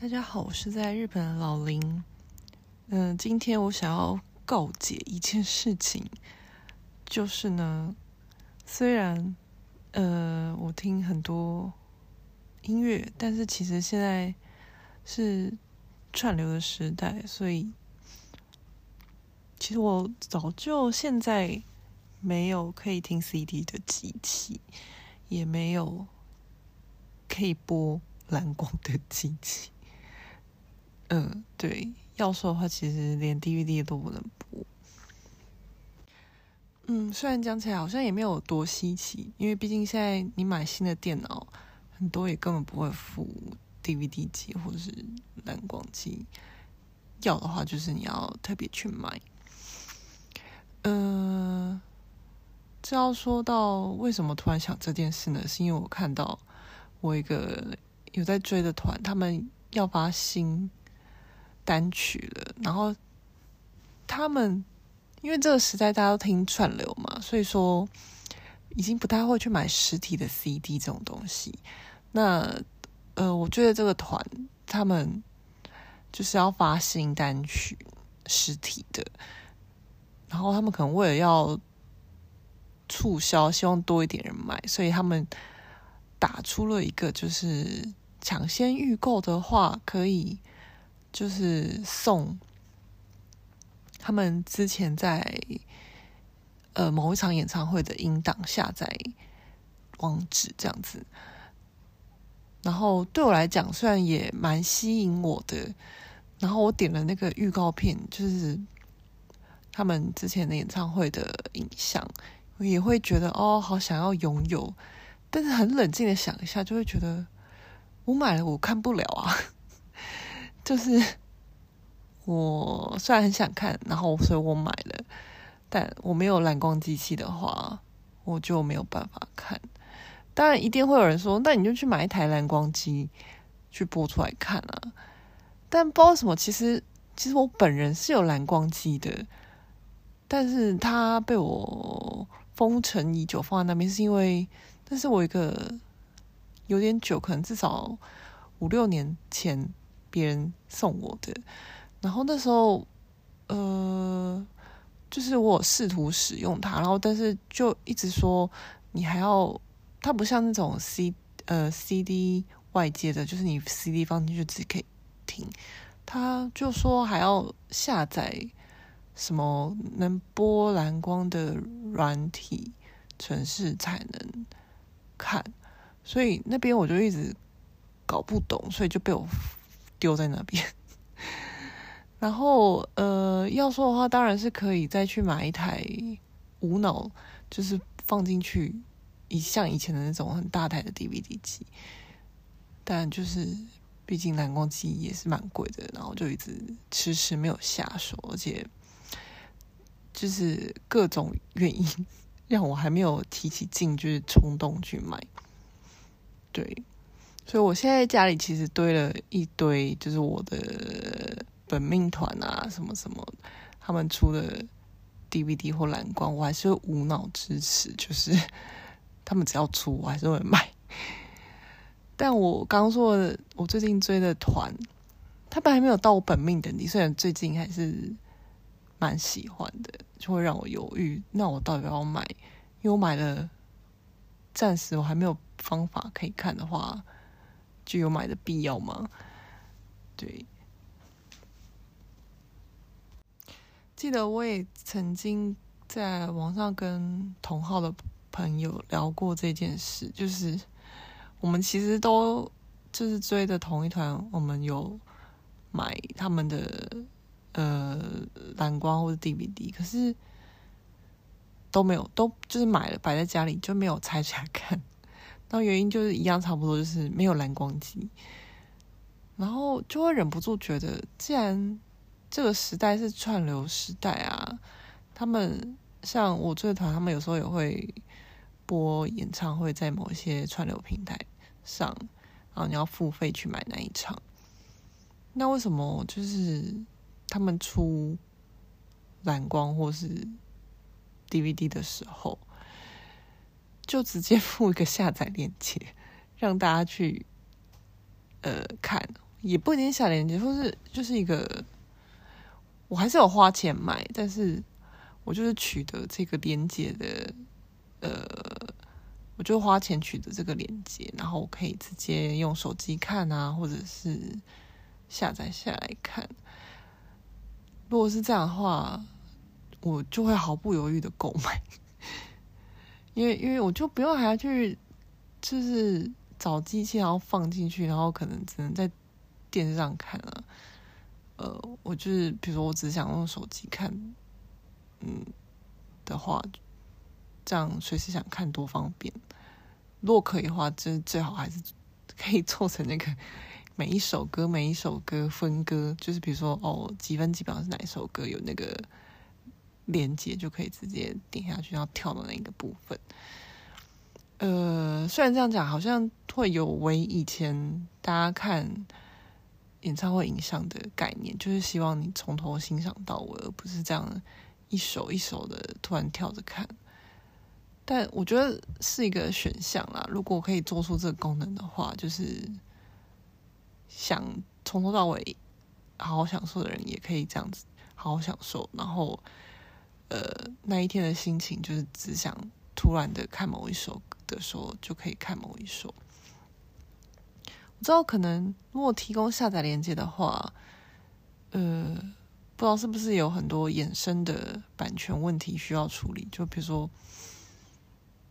大家好，我是在日本的老林。嗯、今天我想要告解一件事情，就是呢，虽然呃我听很多音乐，但是其实现在是串流的时代，所以其实我早就现在没有可以听 CD 的机器，也没有可以播蓝光的机器。嗯，对，要说的话，其实连 DVD 都不能播。嗯，虽然讲起来好像也没有多稀奇，因为毕竟现在你买新的电脑，很多也根本不会附 DVD 机或者是蓝光机。要的话，就是你要特别去买。嗯，这要说到为什么突然想这件事呢？是因为我看到我一个有在追的团，他们要发新。单曲了，然后他们因为这个时代大家都听串流嘛，所以说已经不太会去买实体的 CD 这种东西。那呃，我觉得这个团他们就是要发新单曲实体的，然后他们可能为了要促销，希望多一点人买，所以他们打出了一个就是抢先预购的话可以。就是送他们之前在呃某一场演唱会的音档下载网址这样子，然后对我来讲虽然也蛮吸引我的，然后我点了那个预告片，就是他们之前的演唱会的影像，我也会觉得哦，好想要拥有，但是很冷静的想一下，就会觉得我买了我看不了啊。就是 我虽然很想看，然后所以我买了，但我没有蓝光机器的话，我就没有办法看。当然，一定会有人说，那你就去买一台蓝光机去播出来看啊。但不知道什么，其实其实我本人是有蓝光机的，但是它被我封尘已久，放在那边，是因为那是我一个有点久，可能至少五六年前。别人送我的，然后那时候，呃，就是我试图使用它，然后但是就一直说你还要，它不像那种 C 呃 CD 外接的，就是你 CD 放进去自己可以听，他就说还要下载什么能播蓝光的软体程式才能看，所以那边我就一直搞不懂，所以就被我。丢在那边，然后呃，要说的话，当然是可以再去买一台无脑，就是放进去，以像以前的那种很大台的 DVD 机，但就是毕竟蓝光机也是蛮贵的，然后就一直迟迟没有下手，而且就是各种原因让我还没有提起劲，就是冲动去买，对。所以，我现在家里其实堆了一堆，就是我的本命团啊，什么什么，他们出的 DVD 或蓝光，我还是会无脑支持，就是 他们只要出，我还是会买。但我刚刚说的，我最近追的团，他们还没有到我本命等级，虽然最近还是蛮喜欢的，就会让我犹豫，那我到底要不要买？因为我买了，暂时我还没有方法可以看的话。就有买的必要吗？对，记得我也曾经在网上跟同号的朋友聊过这件事，就是我们其实都就是追的同一团，我们有买他们的呃蓝光或者 DVD，可是都没有，都就是买了摆在家里就没有拆起来看。那原因就是一样，差不多就是没有蓝光机，然后就会忍不住觉得，既然这个时代是串流时代啊，他们像我追的团，他们有时候也会播演唱会，在某一些串流平台上，然后你要付费去买那一场。那为什么就是他们出蓝光或是 DVD 的时候，就直接附一个下载链接，让大家去呃看，也不一定下链接，或是就是一个，我还是有花钱买，但是我就是取得这个连接的，呃，我就花钱取得这个连接，然后我可以直接用手机看啊，或者是下载下来看。如果是这样的话，我就会毫不犹豫的购买，因为因为我就不用还要去，就是找机器然后放进去，然后可能只能在。电视上看啊，呃，我就是比如说，我只想用手机看，嗯的话，这样随时想看多方便。如果可以的话，就是最好还是可以做成那个每一首歌每一首歌分割，就是比如说哦几分几秒是哪一首歌，有那个连接就可以直接点下去，要跳到那个部分。呃，虽然这样讲好像会有违以前大家看。演唱会影像的概念，就是希望你从头欣赏到尾，而不是这样一首一首的突然跳着看。但我觉得是一个选项啦。如果可以做出这个功能的话，就是想从头到尾好好享受的人，也可以这样子好好享受。然后，呃，那一天的心情就是只想突然的看某一首的时候，就可以看某一首。我知道可能如果提供下载链接的话，呃，不知道是不是有很多衍生的版权问题需要处理？就比如说，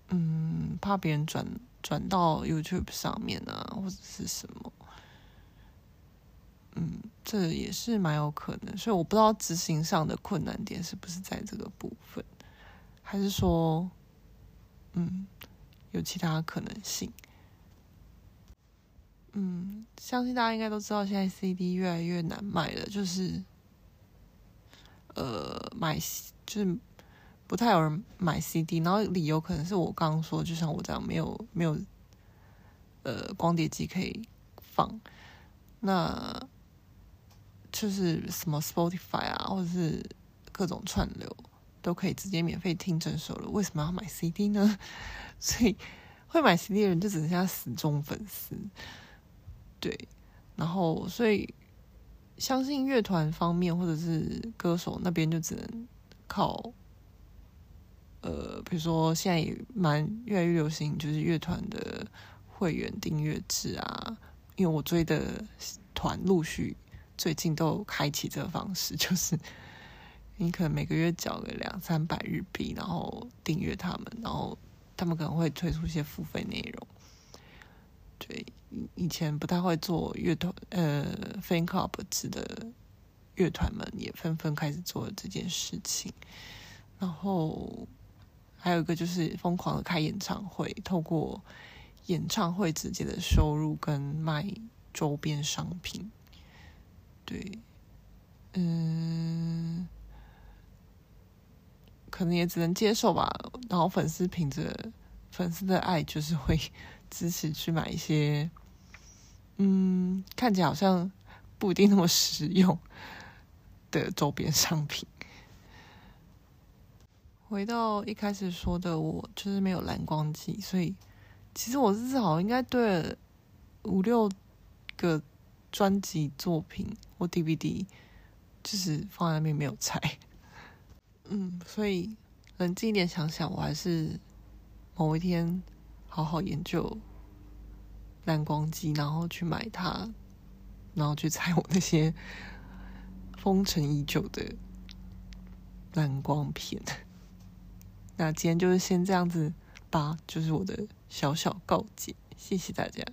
嗯，怕别人转转到 YouTube 上面啊，或者是什么，嗯，这也是蛮有可能。所以我不知道执行上的困难点是不是在这个部分，还是说，嗯，有其他可能性？嗯，相信大家应该都知道，现在 CD 越来越难买了，就是，呃，买就是不太有人买 CD，然后理由可能是我刚刚说，就像我这样，没有没有，呃，光碟机可以放，那就是什么 Spotify 啊，或者是各种串流都可以直接免费听整首了，为什么要买 CD 呢？所以会买 CD 的人就只剩下死忠粉丝。对，然后所以相信乐团方面或者是歌手那边就只能靠，呃，比如说现在也蛮越来越流行，就是乐团的会员订阅制啊。因为我追的团陆续最近都开启这个方式，就是你可能每个月缴个两三百日币，然后订阅他们，然后他们可能会推出一些付费内容。对。以前不太会做乐团，呃，fan club 制的乐团们也纷纷开始做这件事情。然后还有一个就是疯狂的开演唱会，透过演唱会直接的收入跟卖周边商品。对，嗯，可能也只能接受吧。然后粉丝凭着粉丝的爱，就是会 支持去买一些。嗯，看起来好像不一定那么实用的周边商品。回到一开始说的，我就是没有蓝光机，所以其实我至少应该对五六个专辑作品或 DVD，就是放在那边没有拆。嗯，所以冷静一点想想，我还是某一天好好研究。蓝光机，然后去买它，然后去拆我那些 封尘已久的蓝光片。那今天就是先这样子吧，就是我的小小告解，谢谢大家。